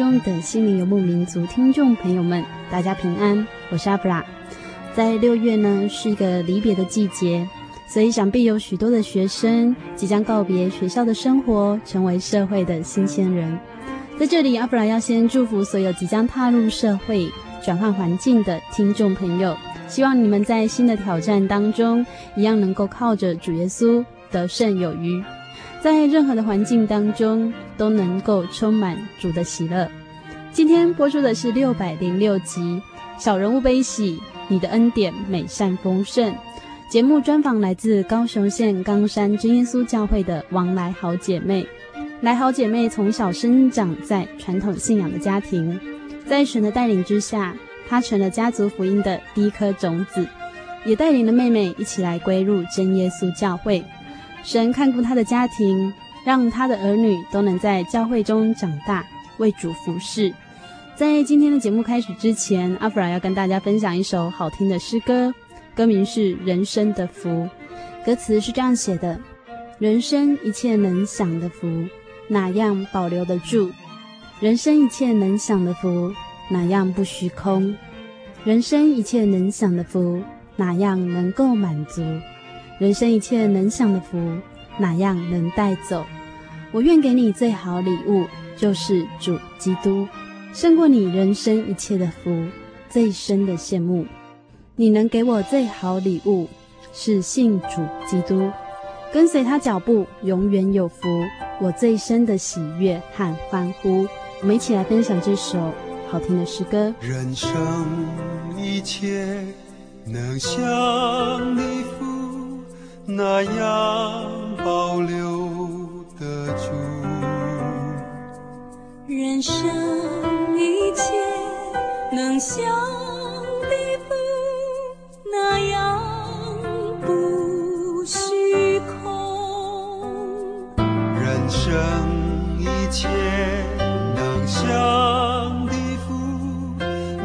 中的心灵游牧民族听众朋友们，大家平安，我是阿布拉。在六月呢，是一个离别的季节，所以想必有许多的学生即将告别学校的生活，成为社会的新鲜人。在这里，阿布拉要先祝福所有即将踏入社会、转换环境的听众朋友，希望你们在新的挑战当中，一样能够靠着主耶稣得胜有余。在任何的环境当中，都能够充满主的喜乐。今天播出的是六百零六集《小人物悲喜》，你的恩典美善丰盛。节目专访来自高雄县冈山真耶稣教会的王来好姐妹。来好姐妹从小生长在传统信仰的家庭，在神的带领之下，她成了家族福音的第一颗种子，也带领了妹妹一起来归入真耶稣教会。神看顾他的家庭，让他的儿女都能在教会中长大，为主服侍。在今天的节目开始之前，阿弗拉要跟大家分享一首好听的诗歌，歌名是《人生的福》。歌词是这样写的：人生一切能享的福，哪样保留得住？人生一切能享的福，哪样不虚空？人生一切能享的福，哪样能够满足？人生一切能享的福，哪样能带走？我愿给你最好礼物，就是主基督，胜过你人生一切的福，最深的羡慕。你能给我最好礼物，是信主基督，跟随他脚步，永远有福。我最深的喜悦和欢呼。我们一起来分享这首好听的诗歌。人生一切能享的福。那样保留得住？人生一切能享的福，那样不虚空。人生一切能享的福，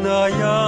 那样。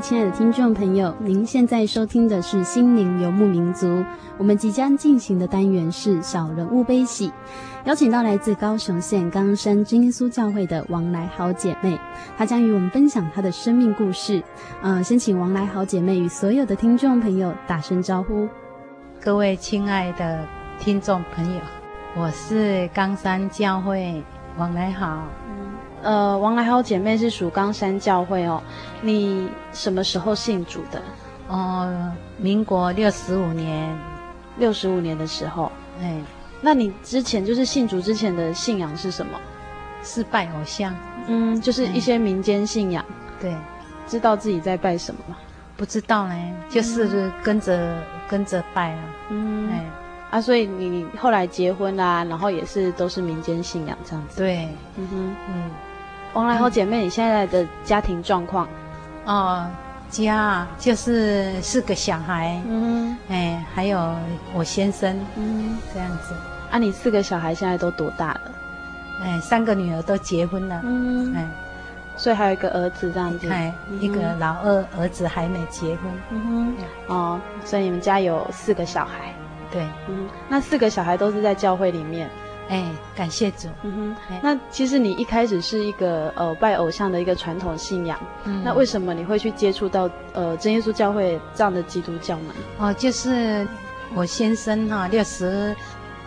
亲爱的听众朋友，您现在收听的是《心灵游牧民族》。我们即将进行的单元是小人物悲喜，邀请到来自高雄县冈山真耶稣教会的王来好姐妹，她将与我们分享她的生命故事。呃，先请王来好姐妹与所有的听众朋友打声招呼。各位亲爱的听众朋友，我是冈山教会王来好。呃，王来好姐妹是属冈山教会哦。你什么时候信主的？哦，民国六十五年，六十五年的时候。哎，那你之前就是信主之前的信仰是什么？是拜偶像。嗯，就是一些民间信仰。对，知道自己在拜什么吗？不知道呢，就是跟着、嗯、跟着拜啊。嗯，哎，啊，所以你后来结婚啦、啊，然后也是都是民间信仰这样子。对，嗯哼，嗯。王来好姐妹，你现在的家庭状况？哦，家就是四个小孩，嗯，哎，还有我先生，嗯，这样子。啊，你四个小孩现在都多大了？哎，三个女儿都结婚了，嗯，哎，所以还有一个儿子这样子。哎，一个老二儿子还没结婚，嗯哼，哦，所以你们家有四个小孩。对，嗯，那四个小孩都是在教会里面。哎，感谢主。嗯哼，那其实你一开始是一个呃拜偶像的一个传统信仰，嗯，那为什么你会去接触到呃真耶稣教会这样的基督教呢？哦，就是我先生哈，六十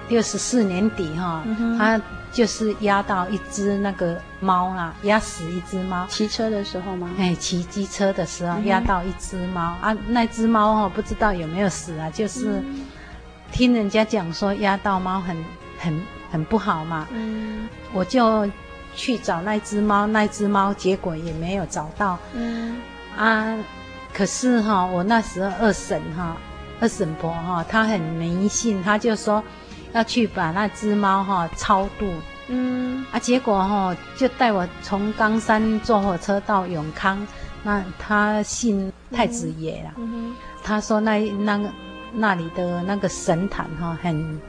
六十四年底哈，嗯，他就是压到一只那个猫啊，压死一只猫。骑车的时候吗？哎，骑机车的时候压到一只猫，嗯，啊，那只猫哈不知道有没有死啊，就是听人家讲说压到猫很很。很不好嘛，嗯，我就去找那只猫，那只猫结果也没有找到，嗯，啊，可是哈，我那时候二婶哈，二婶婆哈，她很迷信，她就说要去把那只猫哈超度，嗯，啊，结果哈就带我从冈山坐火车到永康，那她信太子爷了，嗯，她说那那个那里的那个神坛哈很。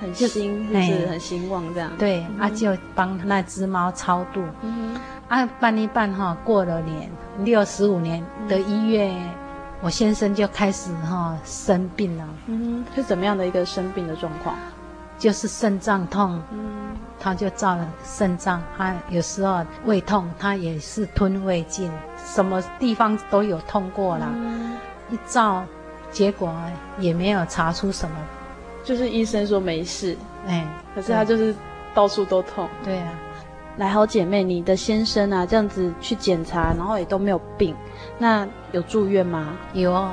很兴，就是很兴旺这样。对，嗯、啊，就帮那只猫超度。嗯啊，办一办哈，过了年六十五年的一月，嗯，我先生就开始哈生病了。嗯，是怎么样的一个生病的状况？就是肾脏痛。嗯，他就照了肾脏，他有时候胃痛，他也是吞胃镜，什么地方都有痛过了。嗯，一照，结果也没有查出什么。就是医生说没事，哎，可是他就是到处都痛。对啊，来好姐妹，你的先生啊，这样子去检查，然后也都没有病，那有住院吗？有哦，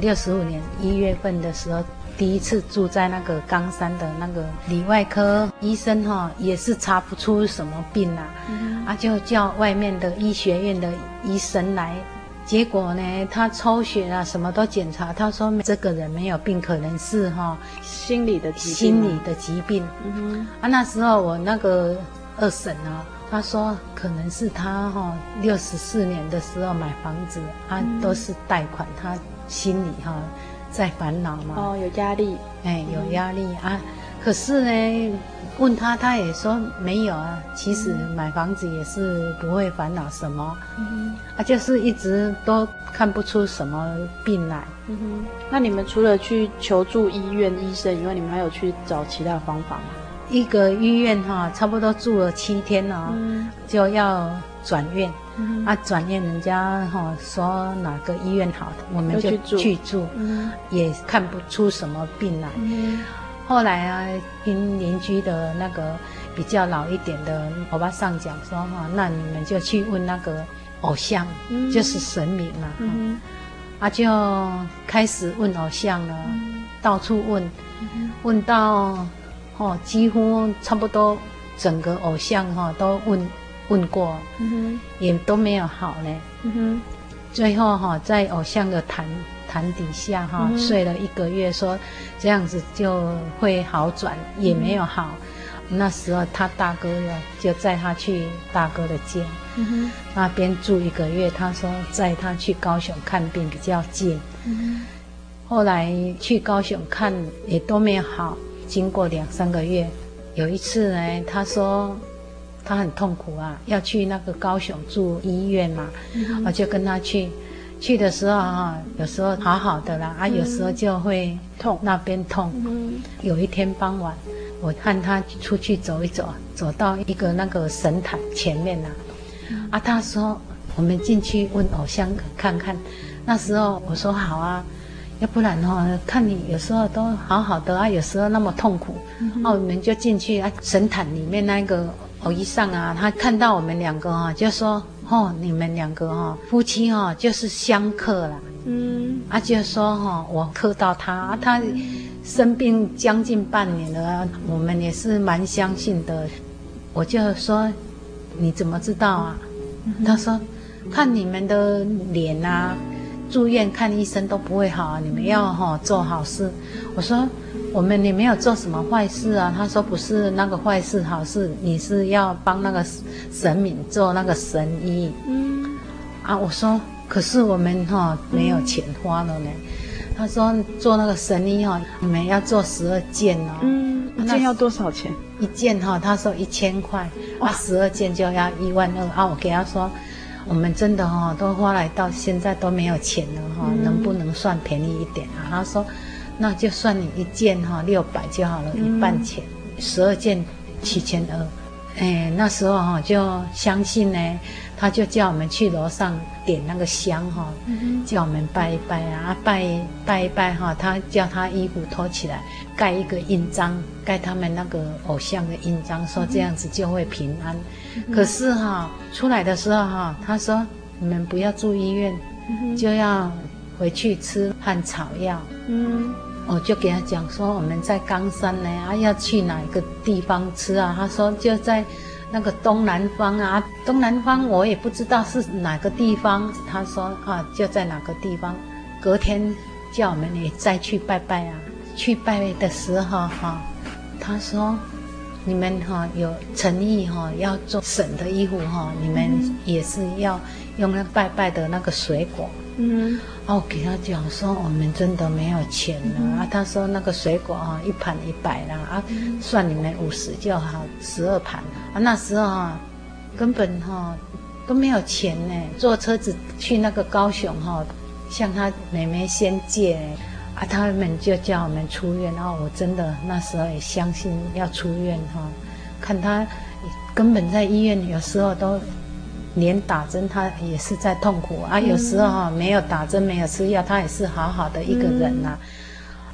六十五年一月份的时候第一次住在那个冈山的那个里外科医生哈，也是查不出什么病啊，嗯、啊就叫外面的医学院的医生来，结果呢，他抽血啊，什么都检查，他说这个人没有病，可能是哈心理的疾病心理的疾病。嗯哼，啊那时候我那个二婶啊，他说可能是他哈六十四年的时候买房子，啊都是贷款，他心里哈。在烦恼嘛？哦，有压力，哎，有压力、嗯、啊。可是呢，问他，他也说没有啊。其实买房子也是不会烦恼什么，嗯，啊，就是一直都看不出什么病来。嗯哼。那你们除了去求助医院医生以外，你们还有去找其他方法吗？一个医院哈，差不多住了七天哦，嗯、就要转院。嗯、啊，转院人家哈说哪个医院好，我们就去住，去住嗯、也看不出什么病来。嗯、后来啊，听邻居的那个比较老一点的欧巴上讲说哈，那你们就去问那个偶像，嗯、就是神明嘛。嗯、啊，就开始问偶像了，嗯、到处问，嗯、问到哦，几乎差不多整个偶像哈都问。问过，嗯哼，也都没有好呢。嗯哼，最后哈，在偶像的坛坛底下哈，睡了一个月，说这样子就会好转，也没有好。那时候他大哥呢，就载他去大哥的家，嗯，那边住一个月。他说载他去高雄看病比较近。嗯，后来去高雄看也都没有好。经过两三个月，有一次呢，他说。他很痛苦啊，要去那个高雄住医院嘛，嗯、我就跟他去。去的时候啊，有时候好好的啦，嗯、啊，有时候就会痛，那边痛。嗯、有一天傍晚，我看他出去走一走，走到一个那个神坛前面呐，嗯、啊，他说我们进去问偶像看看。那时候我说好啊，要不然哈，看你有时候都好好的啊，有时候那么痛苦，嗯、啊，我们就进去啊，神坛里面那个。偶一上啊，他看到我们两个啊，就说：“哦，你们两个哈，夫妻哈，就是相克啦。”嗯，啊，就说哈，我克到他，他生病将近半年了，我们也是蛮相信的。我就说：“你怎么知道啊？”他说：“看你们的脸啊，住院看医生都不会好啊，你们要哈做好事。”我说。我们你没有做什么坏事啊，他说不是那个坏事好事，你是要帮那个神明做那个神医。嗯，啊，我说可是我们哈没有钱花了呢。嗯、他说做那个神医哈，你们要做十二件哦。嗯，一件要多少钱？一件哈，他说一千块，哇，十二件就要一万二。啊，我给他说，我们真的哈都花来到现在都没有钱了哈，嗯、能不能算便宜一点啊？他说。那就算你一件哈六百就好了，一半钱，十二件七千二，哎，那时候哈就相信呢，他就叫我们去楼上点那个香哈，叫我们拜一拜啊，拜拜一拜哈，他叫他衣服脱起来，盖一个印章，盖他们那个偶像的印章，说这样子就会平安。可是哈出来的时候哈，他说你们不要住医院，就要回去吃汉草药。嗯。我就给他讲说，我们在冈山呢，啊，要去哪一个地方吃啊？他说就在那个东南方啊，东南方我也不知道是哪个地方。他说啊，就在哪个地方。隔天叫我们也再去拜拜啊。去拜的时候哈，他说你们哈有诚意哈，要做省的衣服哈，你们也是要用那拜拜的那个水果。嗯，哦，给他讲说我们真的没有钱了、嗯、啊。他说那个水果啊，一盘一百啦啊，嗯、算你们五十就好，十二盘啊。那时候啊，根本哈、啊、都没有钱呢。坐车子去那个高雄哈、啊，向他妹妹先借啊，他们就叫我们出院。然后我真的那时候也相信要出院哈、啊，看他根本在医院有时候都。连打针他也是在痛苦啊，有时候哈没有打针没有吃药，他也是好好的一个人呐、啊。嗯、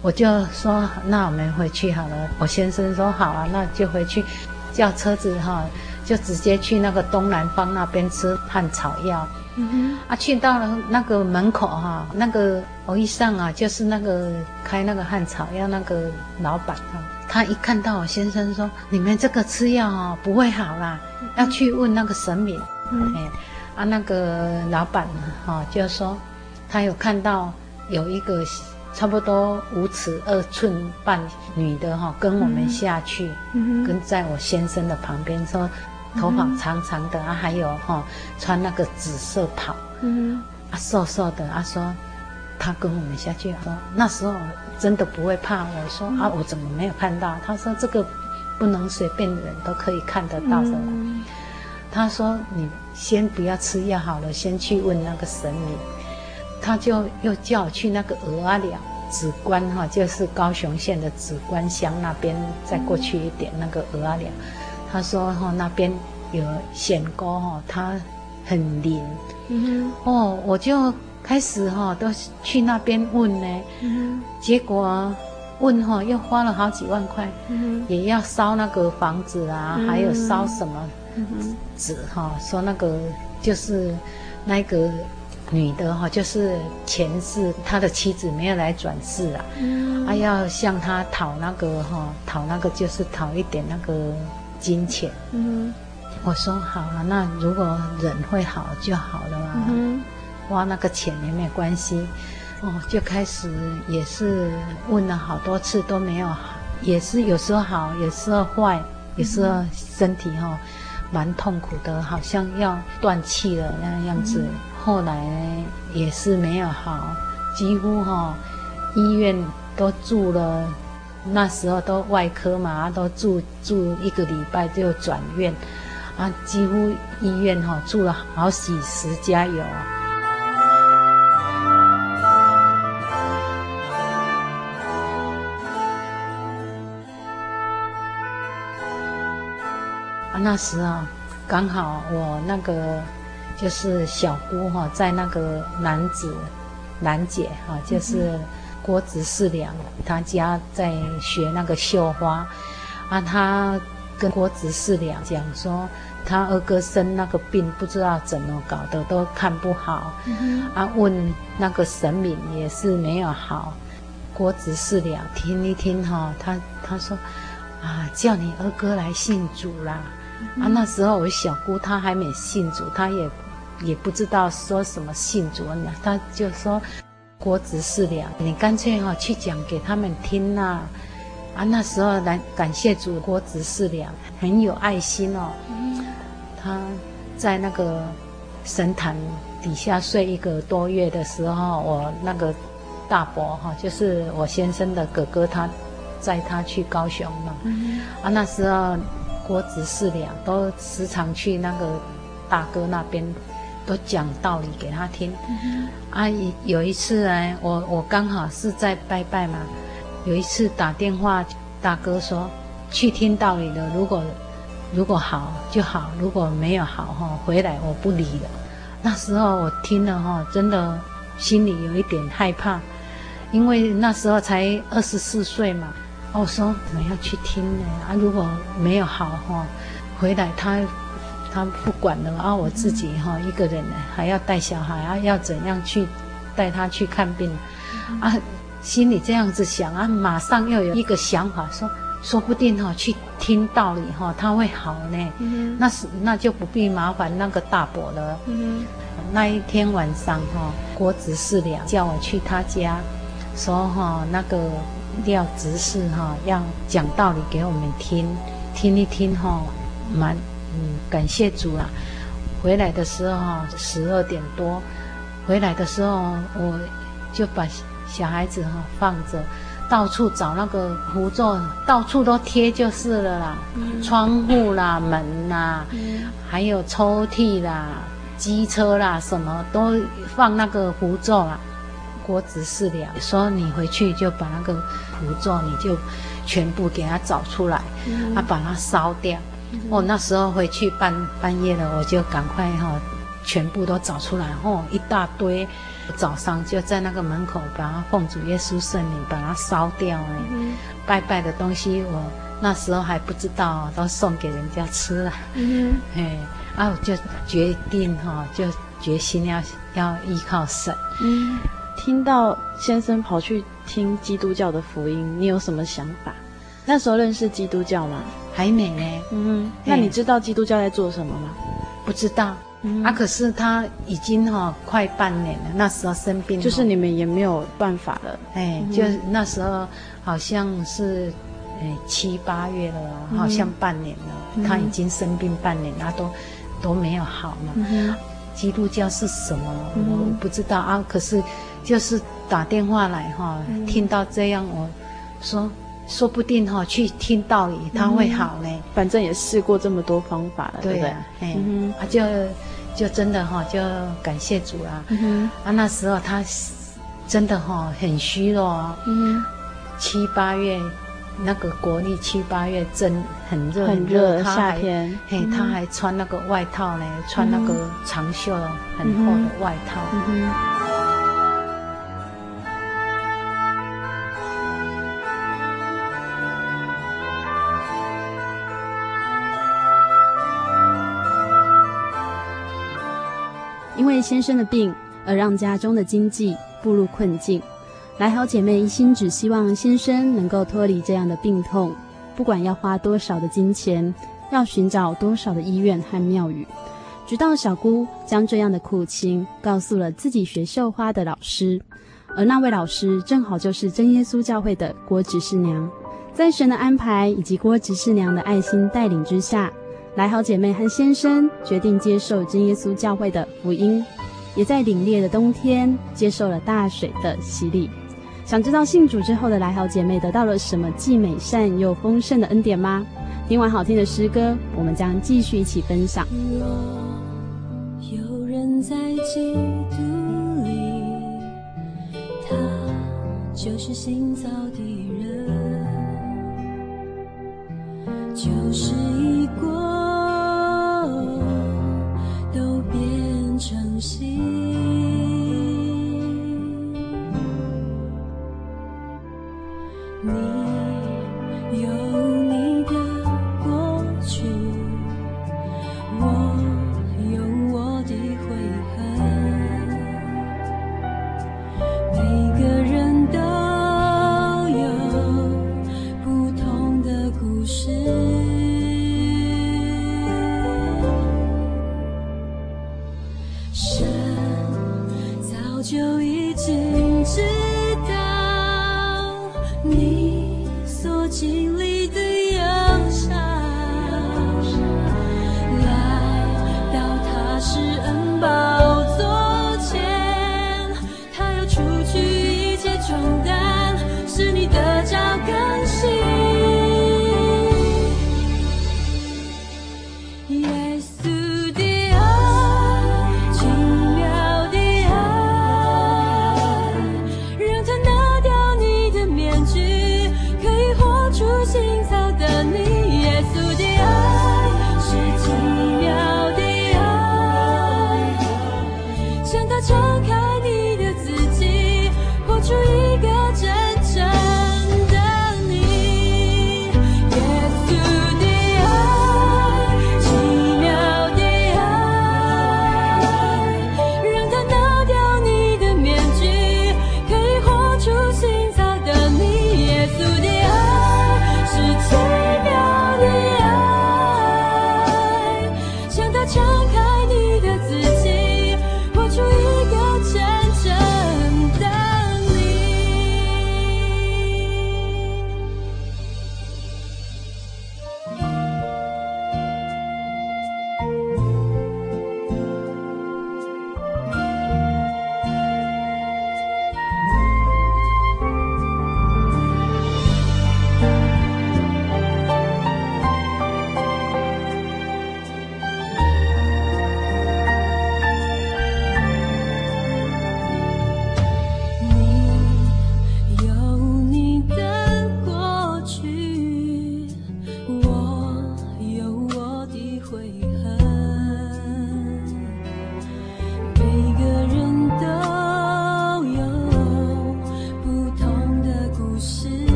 我就说那我们回去好了。我先生说好啊，那就回去，叫车子哈就直接去那个东南方那边吃汉草药。嗯啊，去到了那个门口哈，那个我一上啊，就是那个开那个汉草药那个老板哈，他一看到我先生说：“你们这个吃药啊不会好啦，要去问那个神明。”嗯，哎，啊，那个老板哈就说他有看到有一个差不多五尺二寸半女的哈，跟我们下去，嗯，跟在我先生的旁边说。头发长长的啊，还有哈、哦，穿那个紫色袍，嗯，啊瘦瘦的啊，说他跟我们下去，说那时候真的不会怕。我说、嗯、啊，我怎么没有看到？他说这个不能随便的人都可以看得到的。嗯、他说你先不要吃药好了，先去问那个神明。他就又叫我去那个鹅阿寮紫关哈，就是高雄县的紫关乡那边，再过去一点、嗯、那个鹅阿寮。他说：“哈，那边有险沟哈，他很灵。嗯哼，哦，我就开始哈，都去那边问呢。嗯哼，结果问哈，又花了好几万块。嗯哼，也要烧那个房子啊，嗯、还有烧什么纸哈，说那个就是那个女的哈，就是前世他的妻子没有来转世啊，嗯、啊，要向他讨那个哈，讨那个就是讨一点那个。”金钱，嗯，我说好了，那如果人会好就好了嘛，嗯，花那个钱也没有关系，哦，就开始也是问了好多次都没有好，也是有时候好，有时候坏，有时候身体哈、哦、蛮痛苦的，好像要断气了那样子，后来也是没有好，几乎哈、哦、医院都住了。那时候都外科嘛，都住住一个礼拜就转院，啊，几乎医院哈、住了好几十家有啊。那时候刚好我那个就是小姑哈，在那个男子男姐哈，就是。郭子四良，他家在学那个绣花，啊，他跟郭子四良讲说，他二哥生那个病不知道怎么搞的，都看不好，嗯、啊，问那个神明也是没有好。郭子四良听一听哈，他他说，啊，叫你二哥来信主啦，嗯、啊，那时候我小姑她还没信主，她也也不知道说什么信主呢，她就说。郭子四两，你干脆哈去讲给他们听呐，啊，啊那时候来感谢主，郭子四两很有爱心哦，他在那个神坛底下睡一个多月的时候，我那个大伯哈，就是我先生的哥哥，他载他去高雄嘛，啊那时候国子四两都时常去那个大哥那边。都讲道理给他听，嗯、啊，有一次呢，我我刚好是在拜拜嘛，有一次打电话，大哥说去听道理的，如果如果好就好，如果没有好哈，回来我不理了。那时候我听了哈，真的心里有一点害怕，因为那时候才二十四岁嘛。我说我要去听呢，啊，如果没有好哈，回来他。他不管了啊！我自己哈一个人呢，还要带小孩啊，要怎样去带他去看病啊？心里这样子想啊，马上又有一个想法说，说不定哈去听道理哈，他会好呢。那是那就不必麻烦那个大伯了。嗯那一天晚上哈，郭子四两叫我去他家，说哈那个廖执事哈要讲道理给我们听，听一听哈，蛮。嗯，感谢主啊！回来的时候十二点多，回来的时候我就把小孩子哈放着，到处找那个符咒，到处都贴就是了啦，嗯、窗户啦、门啦，嗯、还有抽屉啦、机车啦，什么都放那个符咒啦。国子四两说：“你回去就把那个符咒，你就全部给他找出来，嗯、啊，把它烧掉。”哦，那时候回去半半夜了，我就赶快哈、哦，全部都找出来，哦，一大堆，早上就在那个门口把它奉主耶稣圣名把它烧掉哎，嗯、拜拜的东西我那时候还不知道，都送给人家吃了。嗯嘿，啊，我就决定哈，就决心要要依靠神。嗯，听到先生跑去听基督教的福音，你有什么想法？那时候认识基督教吗？还没呢。嗯，那你知道基督教在做什么吗？不知道。嗯、啊，可是他已经哈快半年了，那时候生病，就是你们也没有办法了。哎，就那时候好像是。哎，七八月了，好像半年了，嗯、他已经生病半年他，都都没有好嘛。嗯、基督教是什么？嗯、我不知道啊。可是就是打电话来哈，嗯、听到这样，我说说不定哈去听道理他会好呢。反正也试过这么多方法了，对不对？哎，啊就就真的哈，就感谢主啦。嗯、啊，那时候他真的哈很虚弱，嗯、七八月。那个国历七八月真很热很热，夏天，嘿，他还穿那个外套呢，穿那个长袖很厚的外套。因为先生的病而让家中的经济步入困境。来好姐妹一心只希望先生能够脱离这样的病痛，不管要花多少的金钱，要寻找多少的医院和庙宇，直到小姑将这样的苦情告诉了自己学绣花的老师，而那位老师正好就是真耶稣教会的郭执事娘。在神的安排以及郭执事娘的爱心带领之下，来好姐妹和先生决定接受真耶稣教会的福音，也在凛冽的冬天接受了大水的洗礼。想知道信主之后的来好姐妹得到了什么既美善又丰盛的恩典吗？听完好听的诗歌，我们将继续一起分享。有人在基督里，他就是新造的人，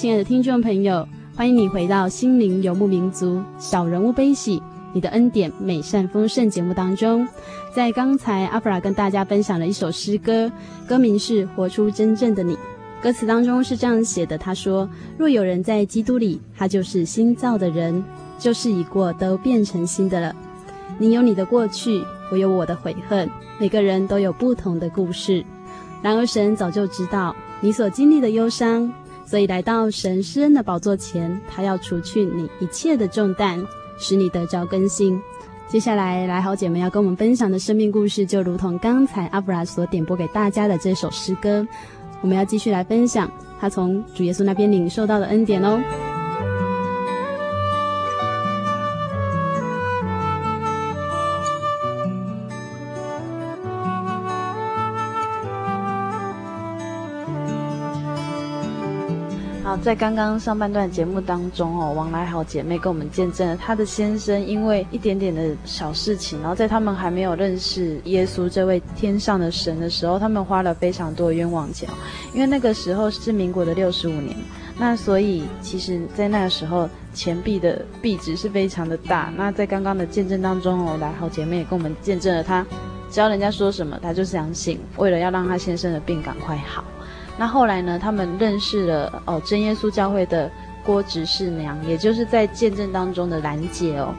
亲爱的听众朋友，欢迎你回到《心灵游牧民族》小人物悲喜，你的恩典美善丰盛节目当中。在刚才，阿弗拉跟大家分享了一首诗歌，歌名是《活出真正的你》。歌词当中是这样写的：他说，若有人在基督里，他就是新造的人，旧事已过，都变成新的了。你有你的过去，我有我的悔恨，每个人都有不同的故事。然而，神早就知道你所经历的忧伤。所以来到神施恩的宝座前，他要除去你一切的重担，使你得着更新。接下来，来好姐妹要跟我们分享的生命故事，就如同刚才阿布拉所点播给大家的这首诗歌，我们要继续来分享他从主耶稣那边领受到的恩典哦。在刚刚上半段节目当中哦，王来好姐妹跟我们见证了她的先生因为一点点的小事情，然后在他们还没有认识耶稣这位天上的神的时候，他们花了非常多的冤枉钱，因为那个时候是民国的六十五年，那所以其实在那个时候钱币的币值是非常的大。那在刚刚的见证当中哦，来好姐妹也跟我们见证了她，只要人家说什么，她就相信，为了要让她先生的病赶快好。那后来呢，他们认识了哦，真耶稣教会的郭执事娘，也就是在见证当中的兰姐哦，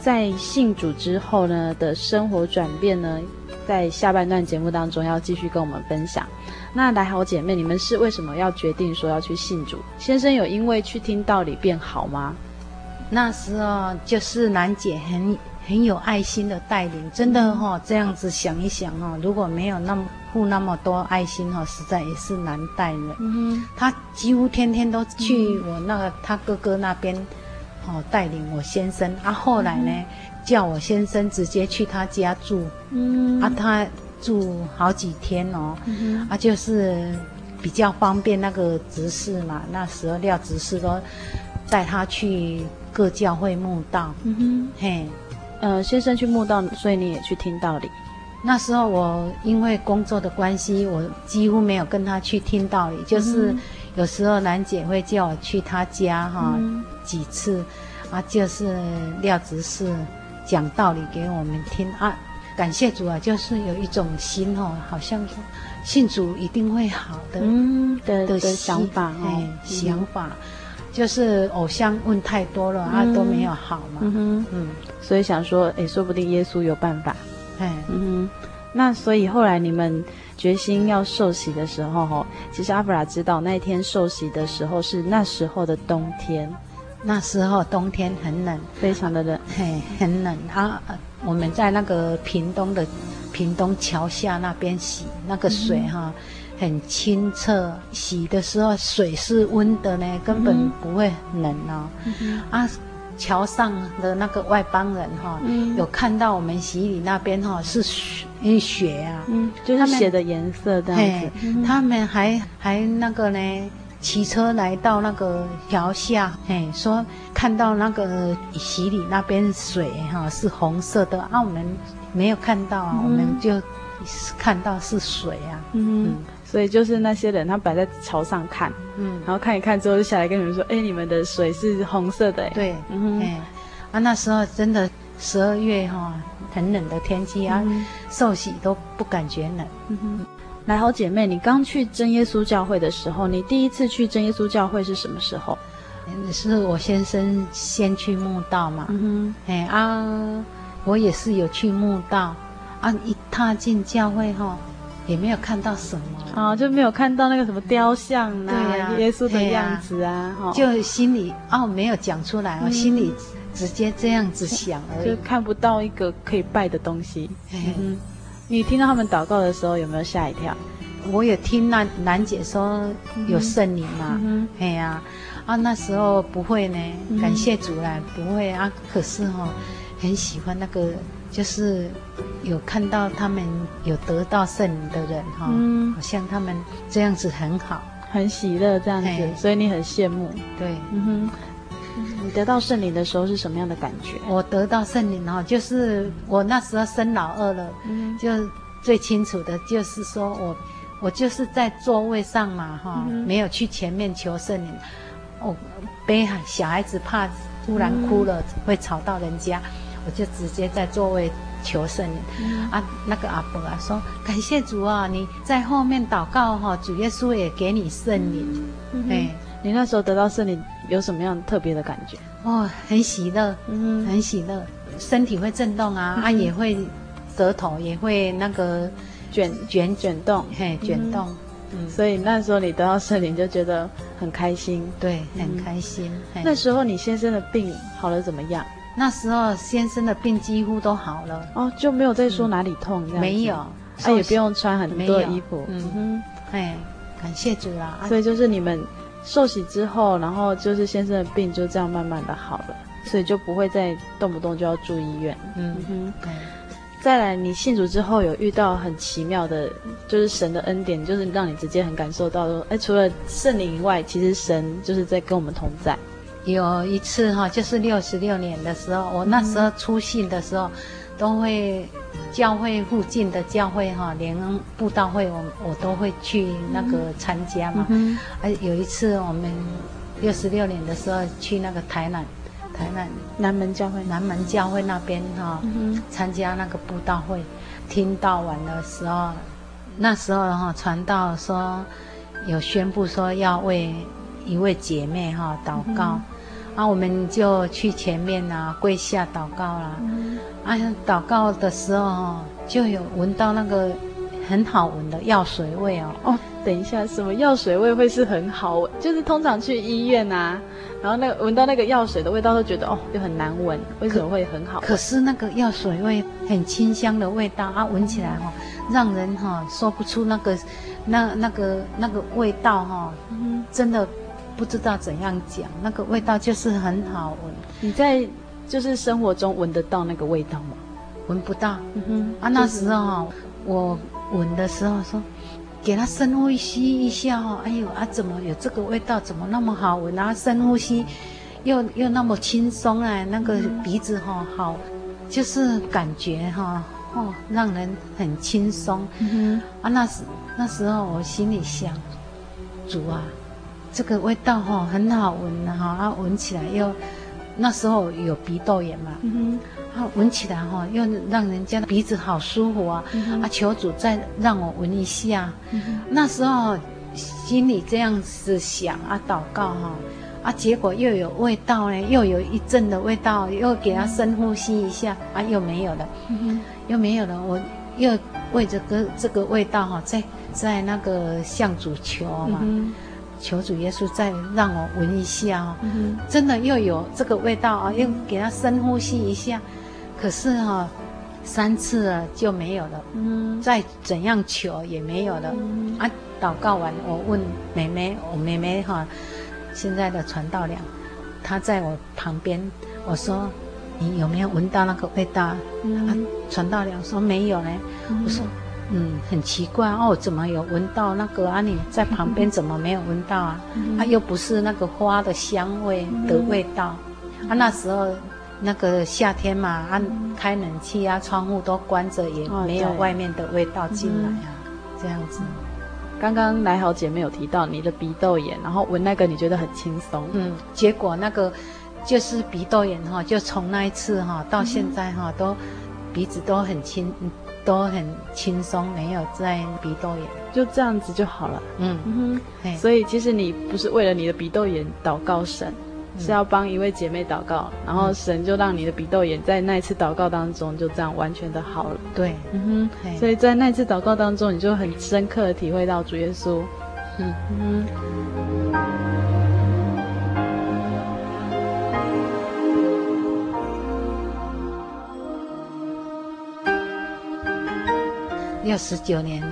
在信主之后呢的生活转变呢，在下半段节目当中要继续跟我们分享。那来好姐妹，你们是为什么要决定说要去信主？先生有因为去听道理变好吗？那时候就是兰姐很很有爱心的带领，真的哈、哦，这样子想一想哈、哦，如果没有那么。付那么多爱心哈，实在也是难带人。嗯、他几乎天天都去我那个他哥哥那边，哦，带领我先生。啊，后来呢，嗯、叫我先生直接去他家住。嗯，啊，他住好几天哦。嗯、啊，就是比较方便那个执事嘛。那时候廖执事都带他去各教会墓道。嗯哼，嘿，呃，先生去墓道，所以你也去听道理。那时候我因为工作的关系，我几乎没有跟他去听道理，就是有时候兰姐会叫我去他家哈、嗯、几次，啊，就是廖执事讲道理给我们听啊，感谢主啊，就是有一种心哦，好像说信主一定会好的，嗯的的，的想法哦，哎嗯、想法，就是偶像问太多了、嗯、啊都没有好嘛，嗯哼。嗯，所以想说，哎，说不定耶稣有办法。哎，嗯哼，那所以后来你们决心要受洗的时候，哈，其实阿弗拉知道那一天受洗的时候是那时候的冬天，那时候冬天很冷，非常的冷，嘿，很冷。啊，我们在那个屏东的屏东桥下那边洗，那个水哈、嗯、很清澈，洗的时候水是温的呢，根本不会冷哦。嗯、啊。桥上的那个外邦人哈，嗯、有看到我们洗礼那边哈是雪，雪啊，嗯，就是血的颜色这样子。他们还还那个呢，骑车来到那个桥下，嘿，说看到那个洗礼那边水哈是红色的，啊，我们没有看到啊，嗯、我们就看到是水啊，嗯。嗯所以就是那些人，他摆在桥上看，嗯，然后看一看之后就下来跟你们说：“哎，你们的水是红色的。”对，嗯，哎，啊，那时候真的十二月哈、哦，很冷的天气啊，嗯、受洗都不感觉冷。嗯哼，来好姐妹，你刚去真耶稣教会的时候，你第一次去真耶稣教会是什么时候？是我先生先去墓道嘛。嗯哼，哎啊，我也是有去墓道，啊，一踏进教会哈、哦。也没有看到什么。啊，就没有看到那个什么雕像啊，对啊，耶稣的样子啊，啊就心里哦没有讲出来，我、嗯、心里直接这样子想而已，就看不到一个可以拜的东西。嗯，你听到他们祷告的时候有没有吓一跳？我有听那兰姐说有圣灵嘛，哎呀、嗯，啊那时候不会呢，感谢主来，嗯、不会啊，可是哈、哦、很喜欢那个。就是有看到他们有得到圣灵的人哈，嗯、好像他们这样子很好，很喜乐这样子，所以你很羡慕。对，嗯哼。你得到圣灵的时候是什么样的感觉？我得到圣灵哈，就是我那时候生老二了，嗯、就最清楚的就是说我我就是在座位上嘛哈，嗯、没有去前面求圣灵，哦，背小孩子怕突然哭了、嗯、会吵到人家。我就直接在座位求圣灵、嗯、啊，那个阿伯啊说，感谢主啊，你在后面祷告哈，主耶稣也给你圣灵。嗯、嘿你那时候得到圣灵有什么样特别的感觉？哦，很喜乐，嗯，很喜乐，身体会震动啊，嗯、啊也会舌头也会那个卷卷卷动，嘿，卷动。嗯，所以那时候你得到圣灵就觉得很开心，对，很开心。嗯、那时候你先生的病好了怎么样？那时候先生的病几乎都好了哦，就没有再说哪里痛这样、嗯、没有，他、啊、也不用穿很多的衣服。嗯哼，哎，感谢主啦！所以就是你们受洗之后，然后就是先生的病就这样慢慢的好了，所以就不会再动不动就要住医院。嗯哼，对。再来，你信主之后有遇到很奇妙的，就是神的恩典，就是让你直接很感受到说，哎，除了圣灵以外，其实神就是在跟我们同在。有一次哈，就是六十六年的时候，我那时候出信的时候，都会教会附近的教会哈，连布道会我我都会去那个参加嘛。嗯。哎，有一次我们六十六年的时候去那个台南。台南南门教会，南门教会那边哈，参加那个布道会，听到完的时候，那时候哈传道说有宣布说要为一位姐妹哈祷告，啊，我们就去前面啊跪下祷告啦，啊，祷告的时候就有闻到那个很好闻的药水味哦。哦，等一下，什么药水味会是很好闻？就是通常去医院啊。然后那个闻到那个药水的味道，都觉得哦，就很难闻。为什么会很好？可是那个药水味很清香的味道啊，闻起来哈、哦，让人哈、哦、说不出那个那那个那个味道哈、哦，嗯，真的不知道怎样讲。那个味道就是很好闻。你在就是生活中闻得到那个味道吗？闻不到。嗯哼。啊，那时候哈，我闻的时候说。给他深呼吸一下哦，哎呦啊，怎么有这个味道？怎么那么好闻？然后深呼吸，又又那么轻松哎，那个鼻子哈好，就是感觉哈哦，让人很轻松。嗯哼啊，那时那时候我心里想，主啊，这个味道哈很好闻哈，啊闻起来又那时候有鼻窦炎嘛。嗯哼啊，闻起来哈，又让人家的鼻子好舒服啊！嗯、啊，求主再让我闻一下。嗯、那时候心里这样子想啊，祷告哈，啊，结果又有味道呢，又有一阵的味道，又给他深呼吸一下，啊，又没有了，嗯、又没有了。我又为这个这个味道哈，在在那个向主求嘛。嗯求主耶稣再让我闻一下哦，嗯、真的又有这个味道啊，嗯、又给他深呼吸一下，可是哈、哦，三次了就没有了，嗯，再怎样求也没有了，嗯、啊，祷告完我问妹妹，我妹妹哈，现在的传道娘，她在我旁边，我说你有没有闻到那个味道？嗯、啊，传道娘说没有呢，嗯、我说。嗯，很奇怪哦，怎么有闻到那个啊？你在旁边怎么没有闻到啊？嗯、啊，又不是那个花的香味的味道。嗯、啊，那时候那个夏天嘛，啊，开冷气啊，窗户都关着，也没有外面的味道进来啊，哦、这样子。刚刚来好姐妹有提到你的鼻窦炎，然后闻那个你觉得很轻松。嗯，结果那个就是鼻窦炎哈，就从那一次哈到现在哈都鼻子都很轻。都很轻松，没有在鼻窦炎，就这样子就好了。嗯。嗯哼，所以其实你不是为了你的鼻窦炎祷告神，嗯、是要帮一位姐妹祷告，然后神就让你的鼻窦炎在那一次祷告当中就这样完全的好了。对，嗯哼，所以在那次祷告当中，你就很深刻的体会到主耶稣。嗯。嗯六十九年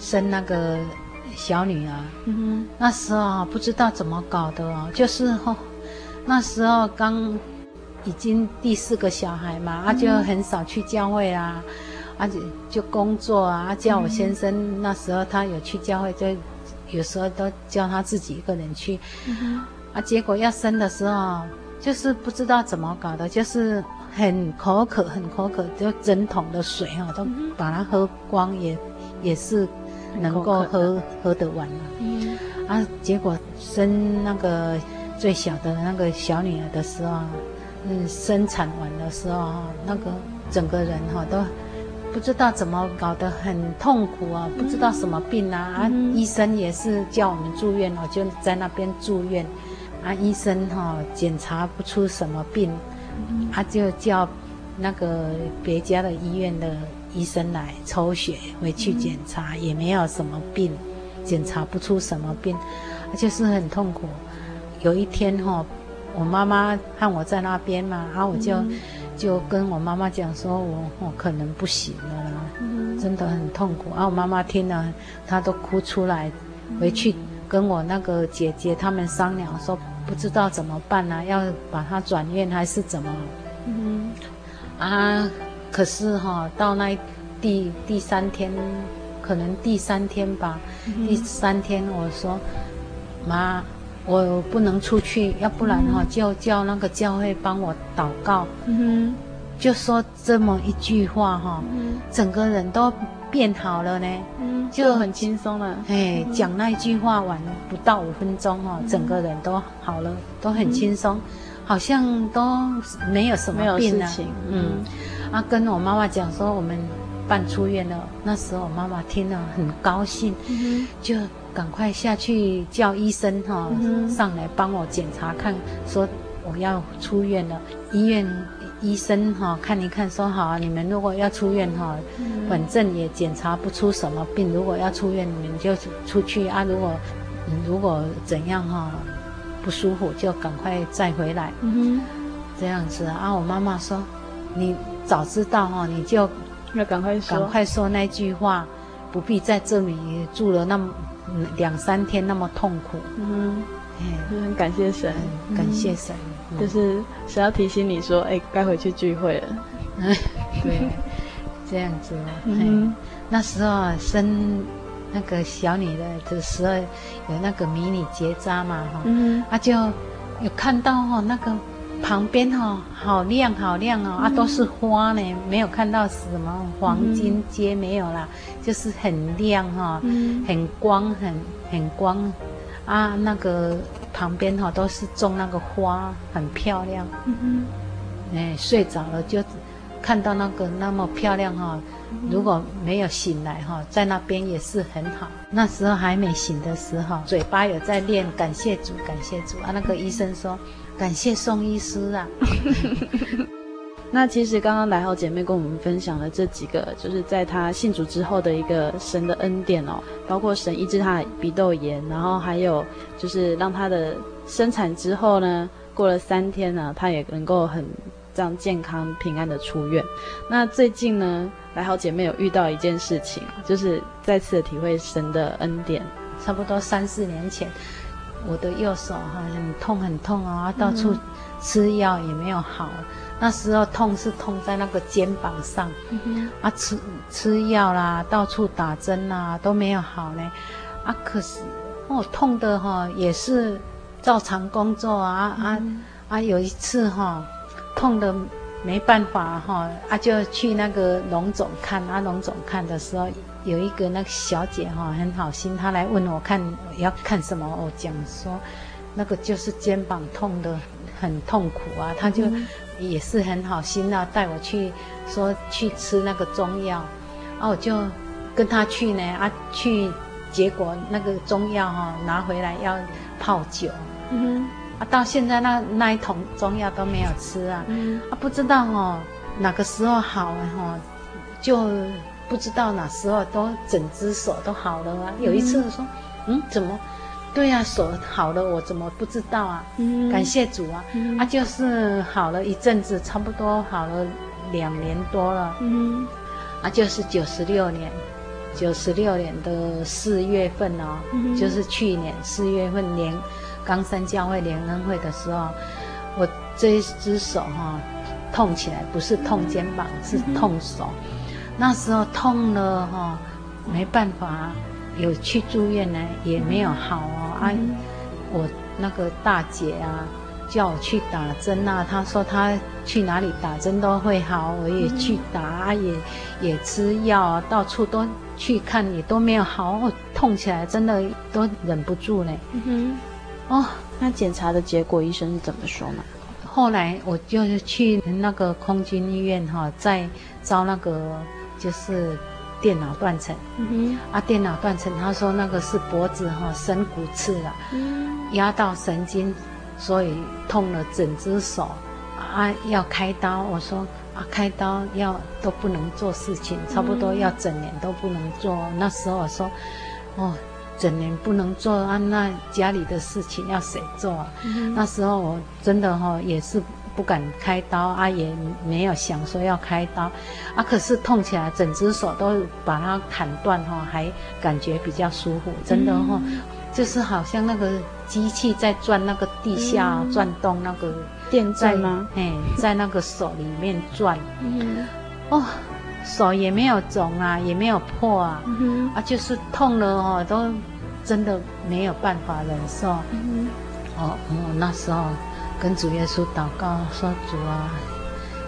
生那个小女儿，那时候啊不知道怎么搞的哦，就是哦，那时候刚已经第四个小孩嘛，啊就很少去教会啊，而且就工作啊，叫我先生那时候他有去教会，就有时候都叫他自己一个人去，嗯，啊结果要生的时候就是不知道怎么搞的，就是。很口渴，很口渴，就整桶的水哈，都把它喝光也，也也是能够喝喝得完了。嗯，啊，结果生那个最小的那个小女儿的时候，嗯，生产完的时候哈，那个整个人哈都不知道怎么搞得很痛苦啊，不知道什么病啊，啊，医生也是叫我们住院哦，就在那边住院，啊，医生哈检查不出什么病。他就叫那个别家的医院的医生来抽血回去检查，也没有什么病，检查不出什么病，就是很痛苦。有一天哈，我妈妈看我在那边嘛，然后我就就跟我妈妈讲说我，我我可能不行了啦，真的很痛苦。然后我妈妈听了，她都哭出来，回去跟我那个姐姐他们商量说。不知道怎么办呢、啊？要把他转院还是怎么？嗯，啊，可是哈，到那第第三天，可能第三天吧，嗯、第三天我说，妈，我不能出去，要不然哈，就叫那个教会帮我祷告。嗯哼，就说这么一句话哈，整个人都变好了呢。嗯，就很轻松了。哎，讲那一句话完不到五分钟哈，整个人都好了，都很轻松，好像都没有什么病了。嗯。啊，跟我妈妈讲说我们办出院了，那时候我妈妈听了很高兴，嗯、就赶快下去叫医生哈、上来帮我检查看，说我要出院了。医院医生哈、哦、看一看说好啊，你们如果要出院哈、哦，嗯、反正也检查不出什么病，如果要出院你们就出去啊。如果如果怎样哈、哦、不舒服就赶快再回来，嗯、这样子啊。我妈妈说你。早知道哈，你就要赶快说，赶快说那句话，不必在这里住了那么两三天那么痛苦。嗯，就很感谢神，感谢神，就是想要提醒你说，哎，该回去聚会了。对，这样子。哦。嗯，那时候生那个小女的的时候，有那个迷你结扎嘛哈，嗯，啊就有看到哈那个。旁边哈、哦，好亮好亮哦，嗯、啊都是花呢，没有看到什么黄金街没有啦，嗯、就是很亮哈、哦，嗯、很光很很光，啊那个旁边哈、哦、都是种那个花，很漂亮。嗯睡着了就看到那个那么漂亮哈、哦，嗯、如果没有醒来哈、哦，在那边也是很好。那时候还没醒的时候，嘴巴有在念感谢主感谢主啊，那个医生说。感谢宋医师啊！那其实刚刚来好姐妹跟我们分享了这几个，就是在她信主之后的一个神的恩典哦，包括神医治她的鼻窦炎，然后还有就是让她的生产之后呢，过了三天呢，她也能够很这样健康平安的出院。那最近呢，来好姐妹有遇到一件事情，就是再次的体会神的恩典，差不多三四年前。我的右手哈很痛很痛啊，到处吃药也没有好。嗯、那时候痛是痛在那个肩膀上，嗯、啊吃吃药啦，到处打针啦都没有好呢。啊可是哦痛的哈也是照常工作啊、嗯、啊啊有一次哈痛的没办法哈啊就去那个龙总看啊龙总看的时候。有一个那个小姐哈很好心，她来问我看要看什么，我讲说那个就是肩膀痛的很痛苦啊，她就也是很好心啊，带我去说去吃那个中药，啊我就跟他去呢啊去，结果那个中药哈拿回来要泡酒，嗯哼，啊到现在那那一桶中药都没有吃啊，嗯、啊不知道哦哪个时候好哈就。不知道哪时候都整只手都好了啊！有一次说，嗯，怎么？对呀，手好了，我怎么不知道啊？嗯，感谢主啊！啊，就是好了一阵子，差不多好了两年多了。嗯，啊，就是九十六年，九十六年的四月份哦，就是去年四月份联冈山教会联恩会的时候，我这一只手哈痛起来，不是痛肩膀，是痛手。那时候痛了哈，没办法，有去住院呢，也没有好哦。啊，我那个大姐啊，叫我去打针啊，她说她去哪里打针都会好，我也去打啊，也也吃药啊，到处都去看，也都没有好。我痛起来真的都忍不住嘞。嗯哼，哦，那检查的结果医生是怎么说呢？后来我就是去那个空军医院哈，在招那个。就是电脑断层，嗯、啊，电脑断层，他说那个是脖子哈神骨刺了，嗯、压到神经，所以痛了整只手，啊，要开刀。我说啊，开刀要都不能做事情，差不多要整年都不能做。嗯、那时候我说，哦，整年不能做啊，那家里的事情要谁做啊？嗯、那时候我真的哈也是。不敢开刀啊，也没有想说要开刀，啊，可是痛起来，整只手都把它砍断哈，还感觉比较舒服，真的哈，嗯、就是好像那个机器在转那个地下转动那个电在吗？哎，在那个手里面转，嗯，哦，手也没有肿啊，也没有破啊，嗯啊，就是痛了哦，都真的没有办法忍受。嗯哦，我那时候跟主耶稣祷告说：“主啊，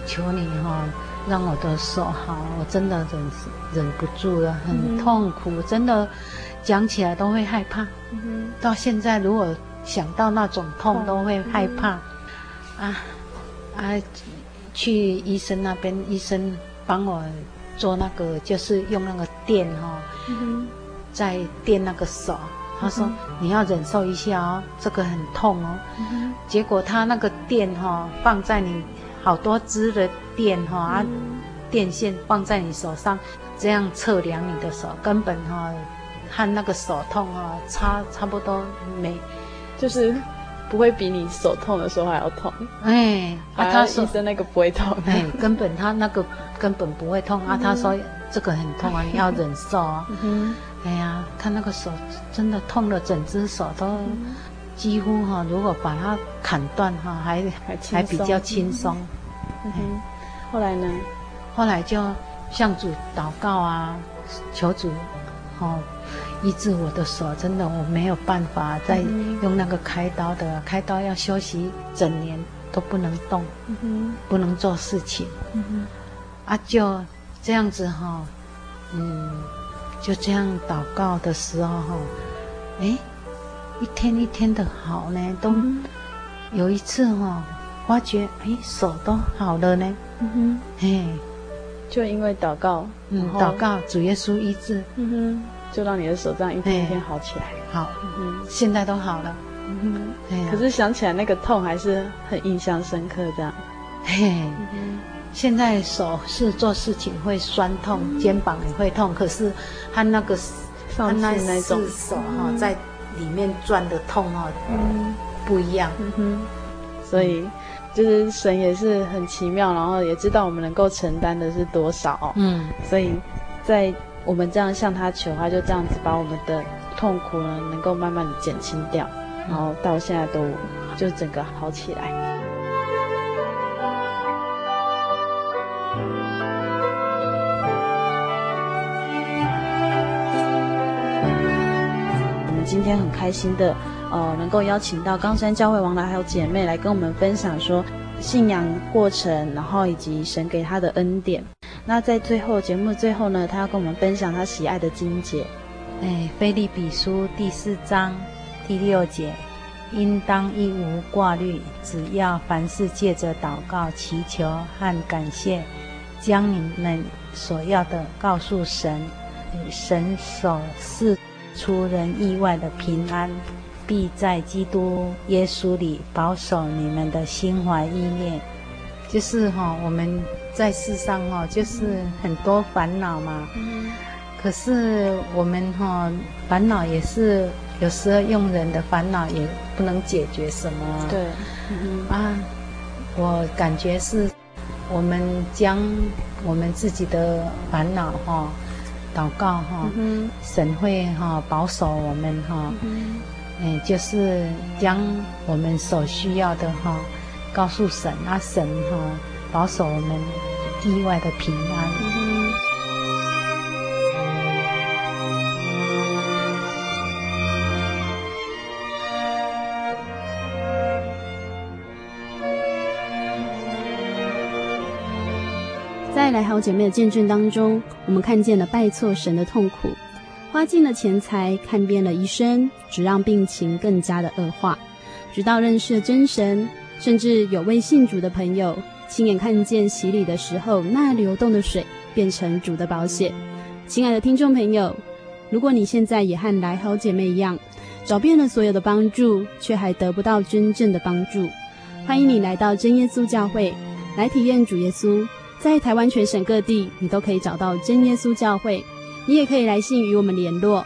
求你哈、哦，让我的手好，我真的忍忍不住了，很痛苦，嗯、真的讲起来都会害怕。嗯、到现在如果想到那种痛，都会害怕。嗯、啊啊，去医生那边，医生帮我做那个，就是用那个电哈、在电那个手。”他说：“你要忍受一下哦，这个很痛哦。嗯”结果他那个电哈、哦、放在你好多支的电哈、啊，电线放在你手上，这样测量你的手，根本哈、哦、和那个手痛哈、哦、差差不多没，就是不会比你手痛的时候还要痛。哎，啊，他说医生那个不会痛，哎，根本他那个根本不会痛、嗯、啊。他说这个很痛啊，你要忍受啊。嗯哎呀，他那个手真的痛了，整只手都几乎哈，如果把它砍断哈，还还还比较轻松。嗯哼，后来呢？后来就向主祷告啊，求主哦医治我的手。真的我没有办法再用那个开刀的，开刀要休息整年都不能动，嗯，不能做事情。嗯哼，啊，就这样子哈，嗯。就这样祷告的时候，哈，哎，一天一天的好呢，都有一次哈，发觉哎手都好了呢，嗯哼，嘿，就因为祷告，嗯，祷告主耶稣医治，嗯哼，就让你的手这样一天一天好起来，好，嗯，现在都好了，嗯哼，可是想起来那个痛还是很印象深刻，这样，嘿。现在手是做事情会酸痛，嗯、肩膀也会痛，可是他那个放那那种手哈、嗯、在里面转的痛哈，嗯，不一样，嗯哼，所以就是神也是很奇妙，然后也知道我们能够承担的是多少，嗯，所以在我们这样向他求，他就这样子把我们的痛苦呢能够慢慢的减轻掉，然后到现在都就整个好起来。今天很开心的，呃，能够邀请到冈山教会王来还有姐妹来跟我们分享说信仰过程，然后以及神给他的恩典。那在最后节目最后呢，他要跟我们分享他喜爱的经节。哎，腓利比书第四章第六节，应当一无挂虑，只要凡事借着祷告、祈求和感谢，将你们所要的告诉神，神所赐。出人意外的平安，必在基督耶稣里保守你们的心怀意念。就是哈、哦，我们在世上哈、哦，就是很多烦恼嘛。嗯。可是我们哈、哦，烦恼也是有时候用人的烦恼也不能解决什么。对。嗯。啊，我感觉是，我们将我们自己的烦恼哈。祷告哈，神会哈保守我们哈，嗯，就是将我们所需要的哈告诉神，啊神哈保守我们意外的平安。在来好姐妹的见证当中，我们看见了拜错神的痛苦，花尽了钱财，看遍了医生，只让病情更加的恶化。直到认识了真神，甚至有位信主的朋友亲眼看见洗礼的时候，那流动的水变成主的宝血。亲爱的听众朋友，如果你现在也和来好姐妹一样，找遍了所有的帮助，却还得不到真正的帮助，欢迎你来到真耶稣教会，来体验主耶稣。在台湾全省各地，你都可以找到真耶稣教会。你也可以来信与我们联络，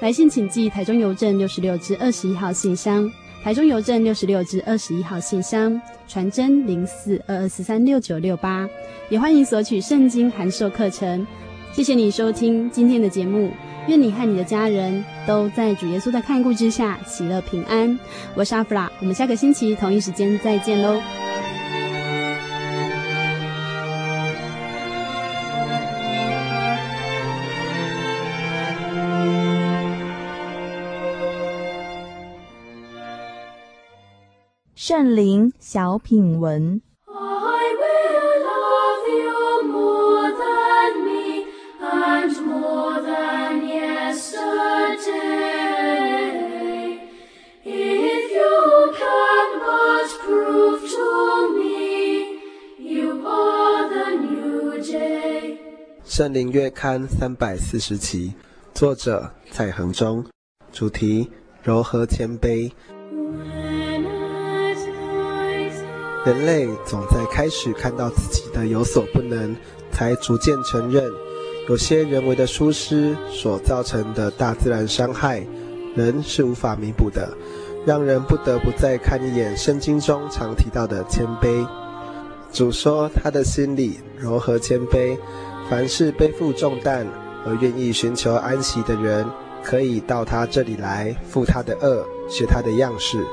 来信请寄台中邮政六十六至二十一号信箱，台中邮政六十六至二十一号信箱，传真零四二二四三六九六八。也欢迎索取圣经函授课程。谢谢你收听今天的节目，愿你和你的家人都在主耶稣的看顾之下，喜乐平安。我是阿弗拉，我们下个星期同一时间再见喽。圣灵小品文。圣灵月刊三百四十期，作者蔡恒忠，主题柔和谦卑。人类总在开始看到自己的有所不能，才逐渐承认，有些人为的疏失所造成的大自然伤害，人是无法弥补的，让人不得不再看一眼圣经中常提到的谦卑。主说他的心里柔和谦卑。凡是背负重担而愿意寻求安息的人，可以到他这里来，负他的轭，学他的样式，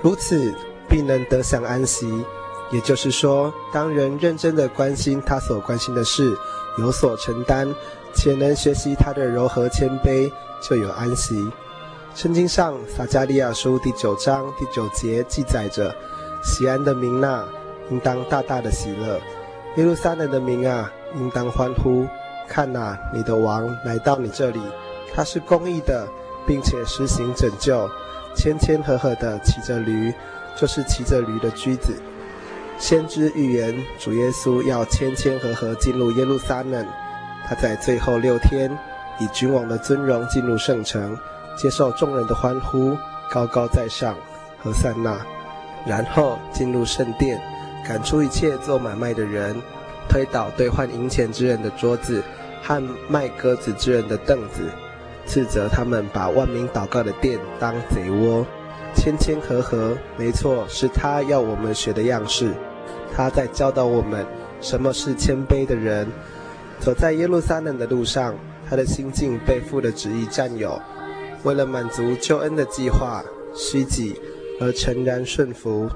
如此必能得享安息。也就是说，当人认真的关心他所关心的事，有所承担，且能学习他的柔和谦卑，就有安息。圣经上撒迦利亚书第九章第九节记载着：西安的民哪，应当大大的喜乐；耶路撒冷的民啊。应当欢呼！看哪、啊，你的王来到你这里，他是公义的，并且实行拯救，谦谦和和的骑着驴，就是骑着驴的驹子。先知预言主耶稣要谦谦和和进入耶路撒冷，他在最后六天以君王的尊荣进入圣城，接受众人的欢呼，高高在上，和散那，然后进入圣殿，赶出一切做买卖的人。推倒兑换银钱之人的桌子和卖鸽子之人的凳子，斥责他们把万民祷告的殿当贼窝。谦谦和和，没错，是他要我们学的样式。他在教导我们什么是谦卑的人。走在耶路撒冷的路上，他的心境被父的旨意占有，为了满足救恩的计划，虚己而诚然顺服，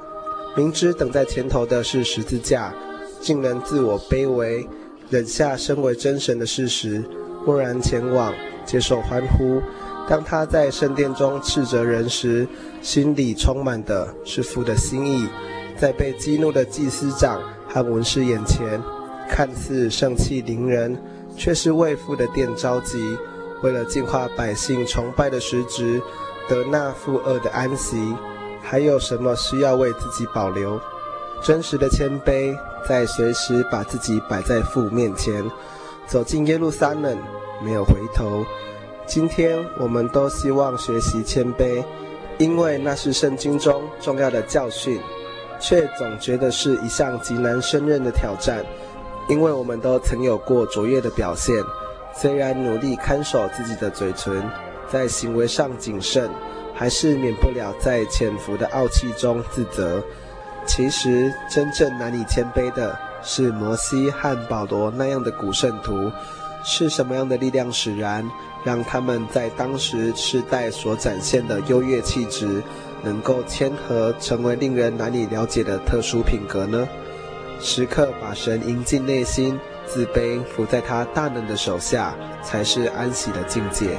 明知等在前头的是十字架。竟能自我卑微，忍下身为真神的事实，默然前往接受欢呼。当他在圣殿中斥责人时，心里充满的是父的心意。在被激怒的祭司长和文士眼前，看似盛气凌人，却是为父的殿着急，为了净化百姓崇拜的实质，得那负恶的安息。还有什么需要为自己保留？真实的谦卑，在随时把自己摆在父面前，走进耶路撒冷，没有回头。今天我们都希望学习谦卑，因为那是圣经中重要的教训，却总觉得是一项极难胜任的挑战，因为我们都曾有过卓越的表现，虽然努力看守自己的嘴唇，在行为上谨慎，还是免不了在潜伏的傲气中自责。其实，真正难以谦卑的是摩西和保罗那样的古圣徒。是什么样的力量使然，让他们在当时世代所展现的优越气质，能够谦和，成为令人难以了解的特殊品格呢？时刻把神迎进内心，自卑伏在他大能的手下，才是安息的境界。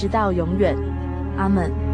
直到永远，阿门。